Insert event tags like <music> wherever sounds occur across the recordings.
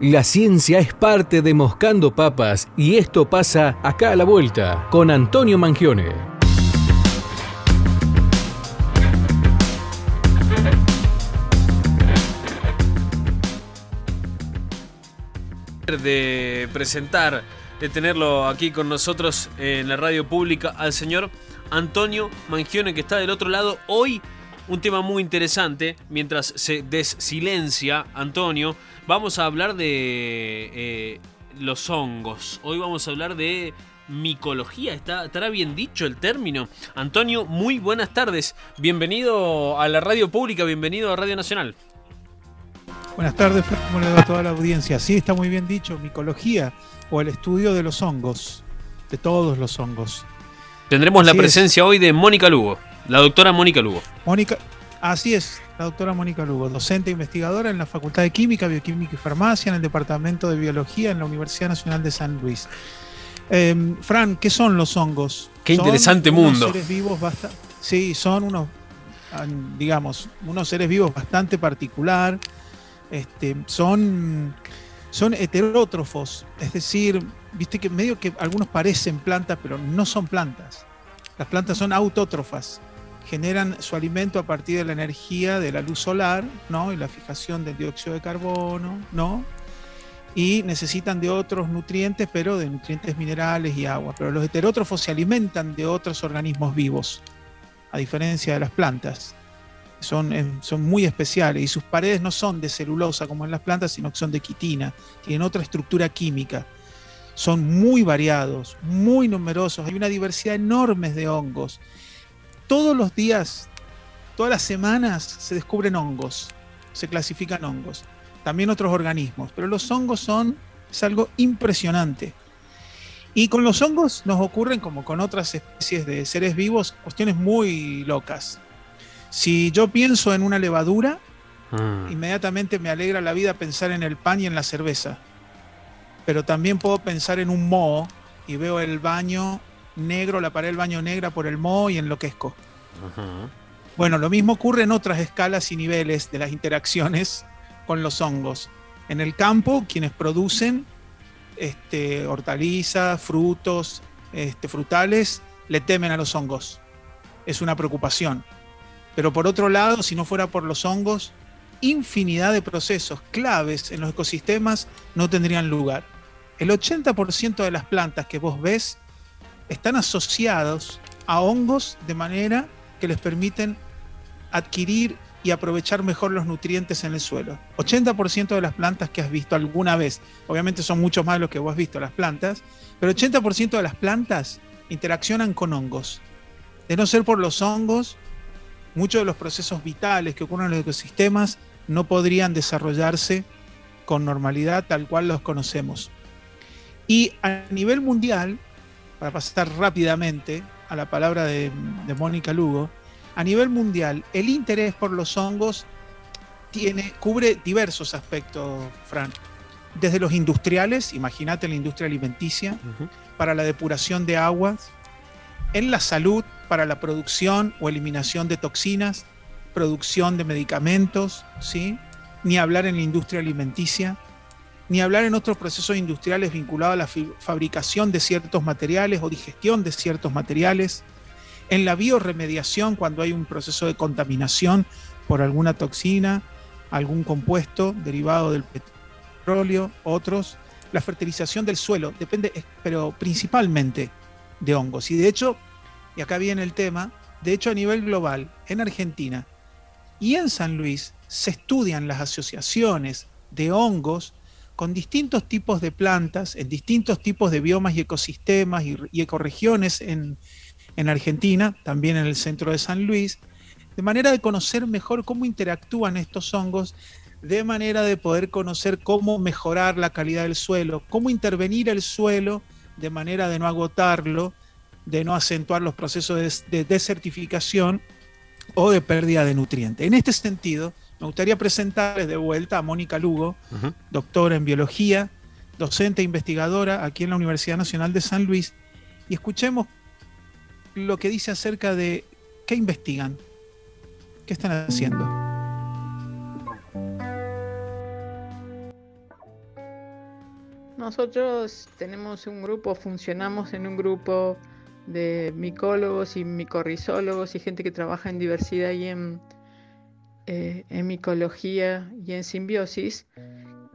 La ciencia es parte de Moscando Papas y esto pasa acá a la vuelta con Antonio Mangione. de presentar, de tenerlo aquí con nosotros en la radio pública al señor Antonio Mangione que está del otro lado. Hoy un tema muy interesante, mientras se desilencia Antonio, vamos a hablar de eh, los hongos. Hoy vamos a hablar de micología. ¿Está, ¿Estará bien dicho el término? Antonio, muy buenas tardes. Bienvenido a la radio pública, bienvenido a Radio Nacional. Buenas tardes, ¿cómo le va a toda la audiencia? Sí, está muy bien dicho, micología o el estudio de los hongos, de todos los hongos. Tendremos la presencia hoy de Mónica Lugo. La doctora Mónica Lugo. Mónica, así es, la doctora Mónica Lugo, docente e investigadora en la Facultad de Química, Bioquímica y Farmacia en el Departamento de Biología en la Universidad Nacional de San Luis. Em, Fran, ¿qué son los hongos? Qué interesante mundo. Seres vivos sí, son unos, digamos, unos seres vivos bastante particular. Este, son, son heterótrofos, es decir, viste que medio que algunos parecen plantas, pero no son plantas. Las plantas son autótrofas generan su alimento a partir de la energía de la luz solar, ¿no? Y la fijación del dióxido de carbono, ¿no? Y necesitan de otros nutrientes, pero de nutrientes minerales y agua. Pero los heterótrofos se alimentan de otros organismos vivos, a diferencia de las plantas. Son, eh, son muy especiales y sus paredes no son de celulosa como en las plantas, sino que son de quitina, tienen otra estructura química. Son muy variados, muy numerosos, hay una diversidad enorme de hongos todos los días, todas las semanas se descubren hongos, se clasifican hongos, también otros organismos, pero los hongos son, es algo impresionante. Y con los hongos nos ocurren, como con otras especies de seres vivos, cuestiones muy locas. Si yo pienso en una levadura, mm. inmediatamente me alegra la vida pensar en el pan y en la cerveza. Pero también puedo pensar en un moho y veo el baño negro, la pared del baño negra por el moho y enloquezco. Bueno, lo mismo ocurre en otras escalas y niveles de las interacciones con los hongos. En el campo, quienes producen este, hortalizas, frutos, este, frutales, le temen a los hongos. Es una preocupación. Pero por otro lado, si no fuera por los hongos, infinidad de procesos claves en los ecosistemas no tendrían lugar. El 80% de las plantas que vos ves están asociados a hongos de manera que les permiten adquirir y aprovechar mejor los nutrientes en el suelo. 80% de las plantas que has visto alguna vez, obviamente son mucho más los que vos has visto las plantas, pero 80% de las plantas interaccionan con hongos. De no ser por los hongos, muchos de los procesos vitales que ocurren en los ecosistemas no podrían desarrollarse con normalidad tal cual los conocemos. Y a nivel mundial, para pasar rápidamente a la palabra de, Mónica Lugo, a nivel mundial, el interés por los hongos tiene, cubre diversos aspectos, Fran. Desde los industriales, imagínate la industria alimenticia, para la depuración de aguas, en la salud, para la producción o eliminación de toxinas, producción de medicamentos, ¿sí? ni hablar en la industria alimenticia, ni hablar en otros procesos industriales vinculados a la fabricación de ciertos materiales o digestión de ciertos materiales, en la bioremediación cuando hay un proceso de contaminación por alguna toxina, algún compuesto derivado del petróleo, otros, la fertilización del suelo, depende, pero principalmente de hongos. Y de hecho, y acá viene el tema, de hecho a nivel global, en Argentina y en San Luis, se estudian las asociaciones de hongos con distintos tipos de plantas, en distintos tipos de biomas y ecosistemas y, ecoregiones en, en Argentina, también en el centro de San Luis, de manera de conocer mejor cómo interactúan estos hongos, de manera de poder conocer cómo mejorar la calidad del suelo, cómo intervenir el suelo de manera de no agotarlo, de no acentuar los procesos de desertificación o de pérdida de nutrientes. En este sentido, me gustaría presentarles de vuelta a Mónica Lugo, doctora en biología, docente e investigadora aquí en la Universidad Nacional de San Luis, y escuchemos lo que dice acerca de qué investigan, qué están haciendo. Nosotros tenemos un grupo, funcionamos en un grupo de micólogos y micorrizólogos y gente que trabaja en diversidad y en, eh, en micología y en simbiosis,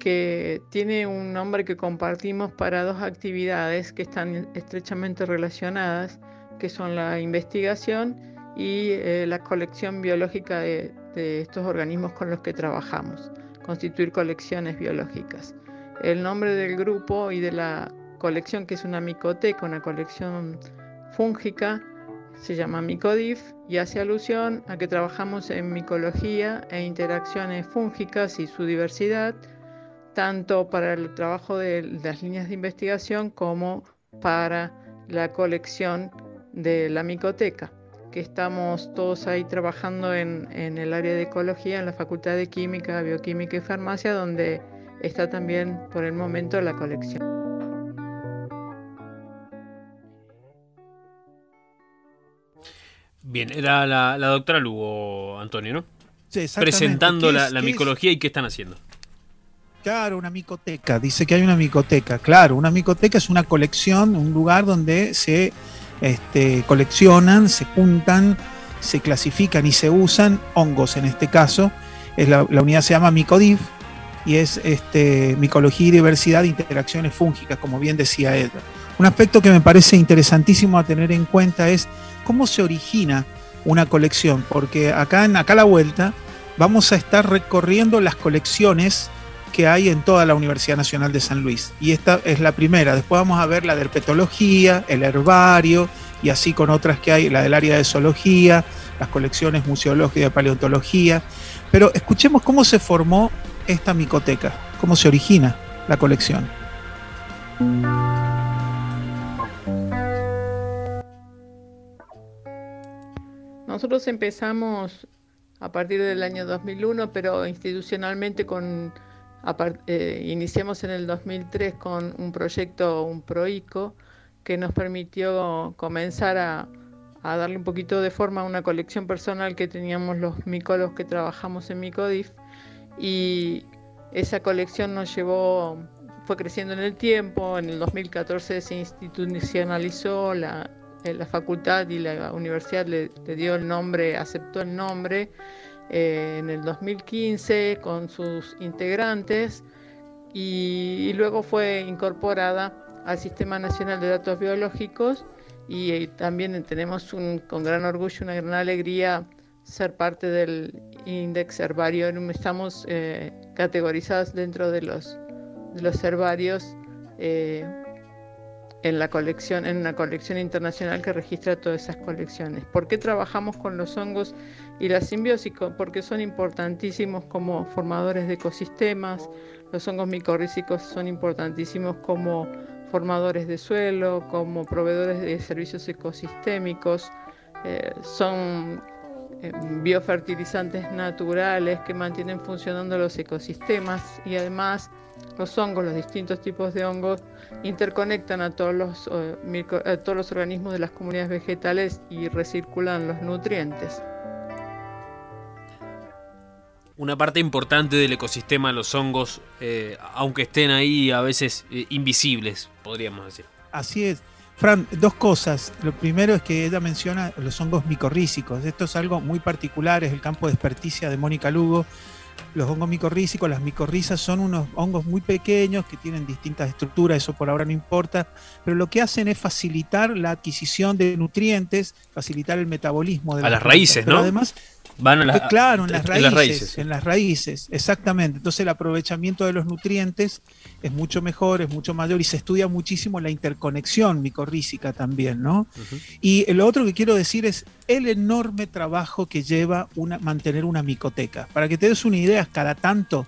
que tiene un nombre que compartimos para dos actividades que están estrechamente relacionadas, que son la investigación y eh, la colección biológica de, estos organismos con los que trabajamos, constituir colecciones biológicas. El nombre del grupo y de la colección, que es una micoteca, una colección fúngica, se llama Micodif y hace alusión a que trabajamos en micología e interacciones fúngicas y su diversidad, tanto para el trabajo de las líneas de investigación como para la colección de la micoteca, que estamos todos ahí trabajando en, el área de ecología, en la Facultad de Química, Bioquímica y Farmacia, donde está también por el momento la colección. Bien, era la, doctora Lugo, Antonio, ¿no? Sí, Presentando la, micología y qué están haciendo. Claro, una micoteca. Dice que hay una micoteca. Claro, una micoteca es una colección, un lugar donde se este, coleccionan, se juntan, se clasifican y se usan hongos en este caso. Es la, unidad se llama Micodiv y es este, micología y diversidad de interacciones fúngicas, como bien decía Edgar. Un aspecto que me parece interesantísimo a tener en cuenta es cómo se origina una colección, porque acá en acá a la vuelta vamos a estar recorriendo las colecciones que hay en toda la Universidad Nacional de San Luis. Y esta es la primera. Después vamos a ver la de herpetología, el herbario, y así con otras que hay, la del área de zoología, las colecciones museológicas de paleontología. Pero escuchemos cómo se formó esta micoteca, cómo se origina la colección. Nosotros empezamos a partir del año 2001, pero institucionalmente con eh, iniciamos en el 2003 con un proyecto, un PROICO, que nos permitió comenzar a, darle un poquito de forma a una colección personal que teníamos los micólogos que trabajamos en Micodif. Y esa colección nos llevó, fue creciendo en el tiempo. En el 2014 se institucionalizó, la, la facultad y la universidad le dio el nombre, aceptó el nombre eh, en el 2015 con sus integrantes y, luego fue incorporada al Sistema Nacional de Datos Biológicos y, eh, también tenemos un, con gran orgullo, una gran alegría ser parte del Index Herbario. Estamos eh, categorizados dentro de los, de los herbarios en la colección, en una colección internacional que registra todas esas colecciones. ¿Por qué trabajamos con los hongos y la simbiosis? Porque son importantísimos como formadores de ecosistemas, los hongos micorrícicos son importantísimos como formadores de suelo, como proveedores de servicios ecosistémicos, eh, son biofertilizantes naturales que mantienen funcionando los ecosistemas y además los hongos, los distintos tipos de hongos, interconectan a todos los, eh, todos los organismos de las comunidades vegetales y recirculan los nutrientes. Una parte importante del ecosistema, los hongos, eh, aunque estén ahí a veces eh, invisibles, podríamos decir. Así es. Fran, dos cosas. Lo primero es que ella menciona los hongos micorrícicos. Esto es algo muy particular, es el campo de experticia de Mónica Lugo los hongos micorrízicos, las micorrizas son unos hongos muy pequeños que tienen distintas estructuras, eso por ahora no importa, pero lo que hacen es facilitar la adquisición de nutrientes, facilitar el metabolismo de a las raíces, ¿no? Además, Van a claro, en las raíces. En las raíces, exactamente. Entonces el aprovechamiento de los nutrientes es mucho mejor, es mucho mayor y se estudia muchísimo la interconexión micorrícica también, ¿no? Y lo otro que quiero decir es el enorme trabajo que lleva una, mantener una micoteca. Para que te des una idea, cada tanto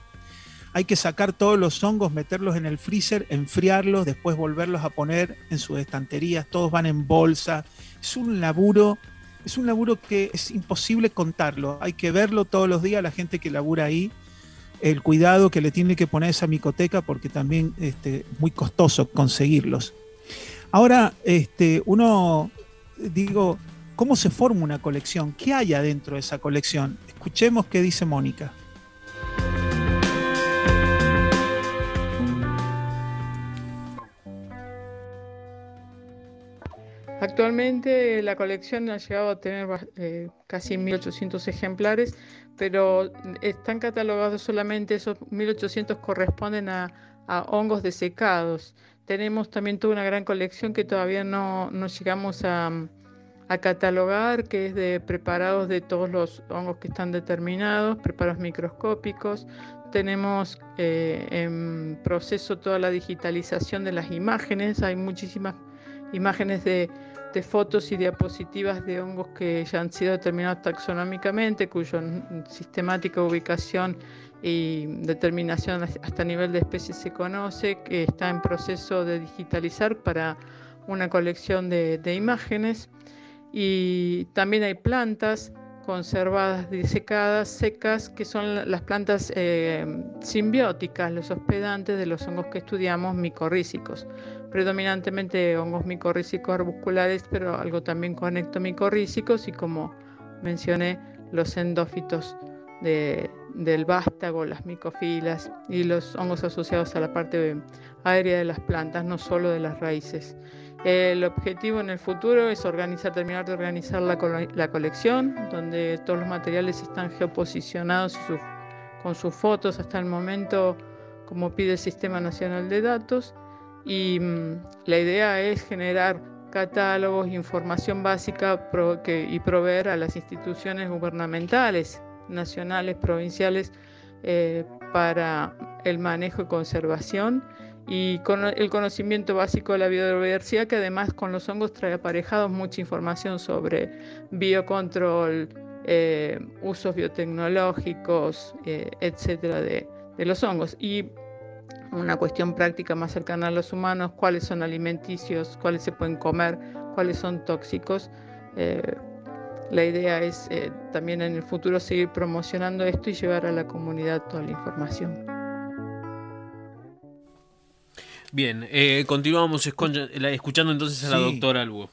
hay que sacar todos los hongos, meterlos en el freezer, enfriarlos, después volverlos a poner en sus estanterías, todos van en bolsa. Es un laburo es un laburo que es imposible contarlo. Hay que verlo todos los días, la gente que labura ahí, el cuidado que le tiene que poner esa micoteca, porque también este, es muy costoso conseguirlos. Ahora, este, uno, digo, ¿cómo se forma una colección? ¿Qué hay adentro de esa colección? Escuchemos qué dice Mónica. Actualmente la colección ha llegado a tener eh, casi 1.800 ejemplares, pero están catalogados solamente esos 1.800 corresponden a, hongos desecados. Tenemos también toda una gran colección que todavía no, llegamos a, catalogar, que es de preparados de todos los hongos que están determinados, preparados microscópicos. Tenemos eh, en proceso toda la digitalización de las imágenes, hay muchísimas imágenes de de fotos y diapositivas de hongos que ya han sido determinados taxonómicamente, cuya sistemática ubicación y determinación hasta nivel de especies se conoce, que está en proceso de digitalizar para una colección de, imágenes. Y también hay plantas conservadas, disecadas, secas, que son las plantas eh, simbióticas, los hospedantes de los hongos que estudiamos micorrícicos predominantemente hongos micorrícicos arbusculares, pero algo también con ectomicorrícicos y como mencioné, los endófitos del vástago, las micofilas y los hongos asociados a la parte aérea de las plantas, no solo de las raíces. El objetivo en el futuro es organizar, terminar de organizar la, colección, donde todos los materiales están geoposicionados con sus fotos hasta el momento, como pide el Sistema Nacional de Datos. Y mm, la idea es generar catálogos, información básica y proveer a las instituciones gubernamentales, nacionales, provinciales, eh, para el manejo y conservación y con el conocimiento básico de la biodiversidad, que además con los hongos trae aparejados mucha información sobre biocontrol, eh, usos biotecnológicos, eh, etcétera, de, los hongos. Y una cuestión práctica más cercana a los humanos, cuáles son alimenticios, cuáles se pueden comer, cuáles son tóxicos. Eh, la idea es también en el futuro seguir promocionando esto y llevar a la comunidad toda la información. Bien, eh, continuamos escuchando entonces a la doctora Albo.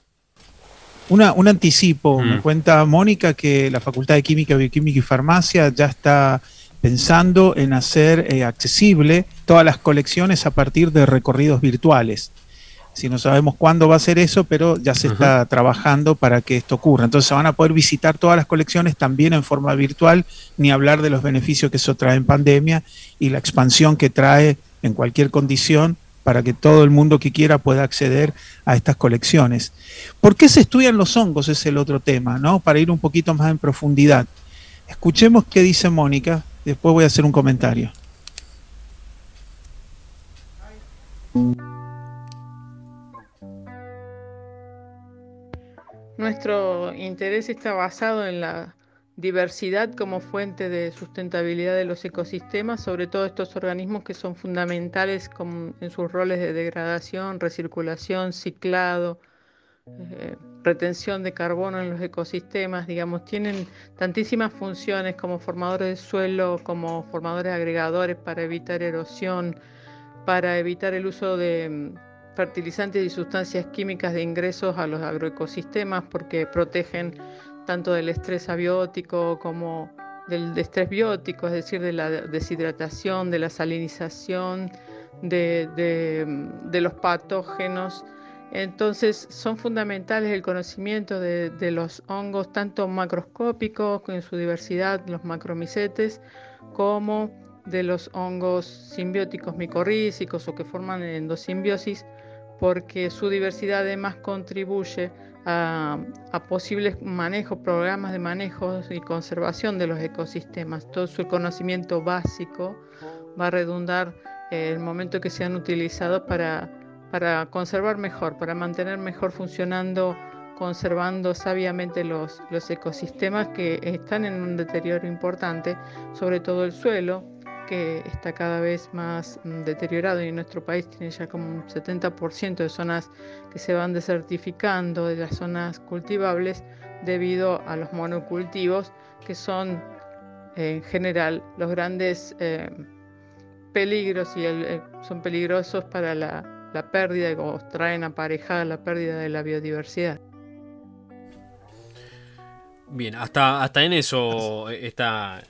Una, un anticipo, me mm. cuenta Mónica que la Facultad de Química, Bioquímica y Farmacia ya está pensando en hacer eh, accesible todas las colecciones a partir de recorridos virtuales. Si no sabemos cuándo va a ser eso, pero ya se está trabajando para que esto ocurra. Entonces van a poder visitar todas las colecciones también en forma virtual, ni hablar de los beneficios que eso trae en pandemia y la expansión que trae en cualquier condición para que todo el mundo que quiera pueda acceder a estas colecciones. ¿Por qué se estudian los hongos? Es el otro tema, ¿no? Para ir un poquito más en profundidad. Escuchemos qué dice Mónica Después voy a hacer un comentario. Nuestro interés está basado en la diversidad como fuente de sustentabilidad de los ecosistemas, sobre todo estos organismos que son fundamentales en sus roles de degradación, recirculación, ciclado, eh, retención de carbono en los ecosistemas, digamos, tienen tantísimas funciones como formadores de suelo, como formadores agregadores para evitar erosión, para evitar el uso de mm, fertilizantes y sustancias químicas de ingresos a los agroecosistemas porque protegen tanto del estrés abiótico como del estrés biótico, es decir, de la deshidratación, de la salinización, de mm, los patógenos. Entonces son fundamentales el conocimiento de, los hongos, tanto macroscópicos en su diversidad, los macromicetes, como de los hongos simbióticos micorrícicos o que forman endosimbiosis, porque su diversidad además contribuye a, posibles manejos, programas de manejo y conservación de los ecosistemas. Todo su conocimiento básico va a redundar el momento que sean utilizados para para conservar mejor, para mantener mejor funcionando, conservando sabiamente los, los ecosistemas que están en un deterioro importante, sobre todo el suelo, que está cada vez más mm, deteriorado y nuestro país tiene ya como un 70% de zonas que se van desertificando, de las zonas cultivables, debido a los monocultivos, que son en general los grandes eh, peligros y son peligrosos para la, la pérdida o traen aparejada la pérdida de la biodiversidad. Bien, hasta, hasta en eso está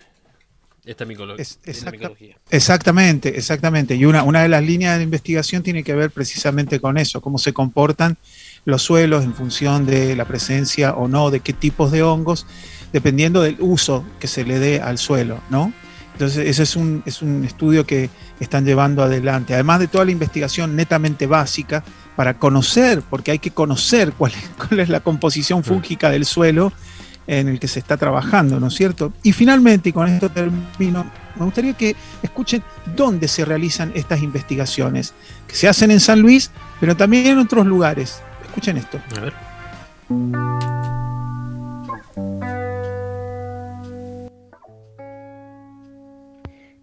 esta, micología. Exactamente, exactamente. Y una, una de las líneas de investigación tiene que ver precisamente con eso, cómo se comportan los suelos en función de la presencia o no de qué tipos de hongos, dependiendo del uso que se le dé al suelo, ¿no? Entonces, ese es un, es un estudio que están llevando adelante, además de toda la investigación netamente básica para conocer, porque hay que conocer cuál es, <laughs> cuál es la composición fúngica del suelo en el que se está trabajando, ¿no es cierto? Y finalmente, y con esto termino, me gustaría que escuchen dónde se realizan estas investigaciones, que se hacen en San Luis, pero también en otros lugares. Escuchen esto. A ver.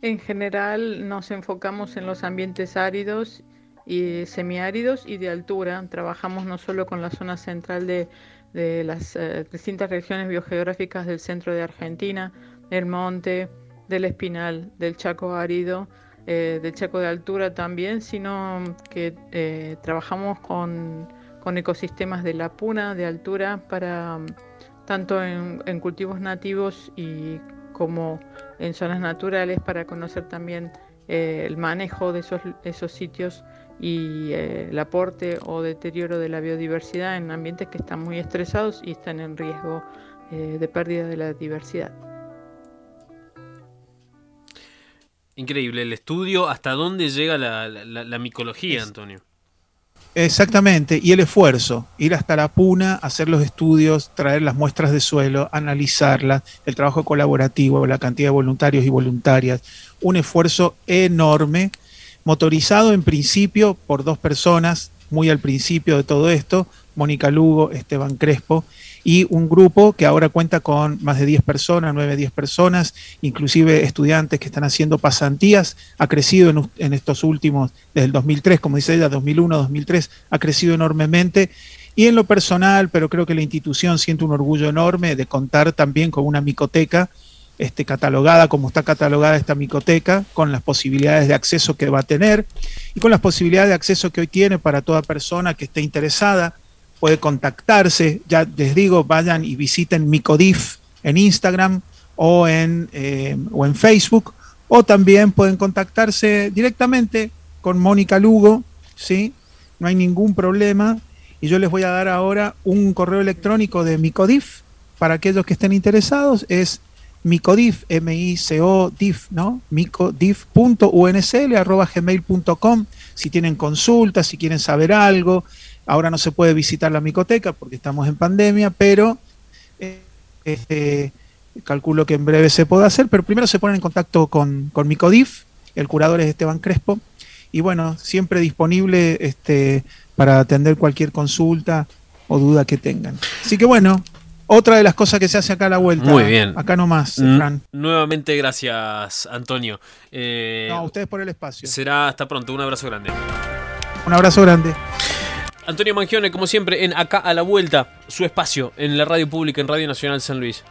En general nos enfocamos en los ambientes áridos y semiáridos y de altura. Trabajamos no solo con la zona central de, las eh, distintas regiones biogeográficas del centro de Argentina, del monte, del espinal, del chaco árido, eh, del chaco de altura también, sino que eh, trabajamos con, ecosistemas de la puna, de altura, para tanto en cultivos nativos y como en zonas naturales para conocer también el manejo de esos, esos sitios y eh, el aporte o deterioro de la biodiversidad en ambientes que están muy estresados y están en riesgo eh, de pérdida de la diversidad. Increíble el estudio, hasta dónde llega la, micología, Antonio. Exactamente, y el esfuerzo, ir hasta la puna, hacer los estudios, traer las muestras de suelo, analizarlas, el trabajo colaborativo, la cantidad de voluntarios y voluntarias, un esfuerzo enorme, motorizado en principio por dos personas, muy al principio de todo esto, Mónica Lugo, Esteban Crespo, y un grupo que ahora cuenta con más de 10 personas, 9, 10 personas, inclusive estudiantes que están haciendo pasantías, ha crecido en, estos últimos, desde el 2003, como dice ella, 2001, 2003, ha crecido enormemente. Y en lo personal, pero creo que la institución siente un orgullo enorme de contar también con una micoteca este, catalogada como está catalogada esta micoteca, con las posibilidades de acceso que va a tener y con las posibilidades de acceso que hoy tiene para toda persona que esté interesada puede contactarse. Ya les digo, vayan y visiten Micodif en Instagram o en, eh, o en Facebook, o también pueden contactarse directamente con Mónica Lugo, ¿sí? No hay ningún problema. Y yo les voy a dar ahora un correo electrónico de Micodif para aquellos que estén interesados. Es micodif, M-I-C-O-DIF, ¿no? micodif.uncl.gmail.com si tienen consultas, si quieren saber algo, Ahora no se puede visitar la micoteca porque estamos en pandemia, pero eh, este, calculo que en breve se puede hacer, pero primero se ponen en contacto con, con Micodif, el curador es Esteban Crespo, y bueno, siempre disponible este, para atender cualquier consulta o duda que tengan. Así que bueno, otra de las cosas que se hace acá a la vuelta. Muy bien. Acá nomás, mm, Fran. Nuevamente gracias, Antonio. Eh, no, a ustedes por el espacio. Será hasta pronto. Un abrazo grande. Un abrazo grande. Antonio Mangione, como siempre, en Acá a la Vuelta, su espacio en la radio pública, en Radio Nacional San Luis.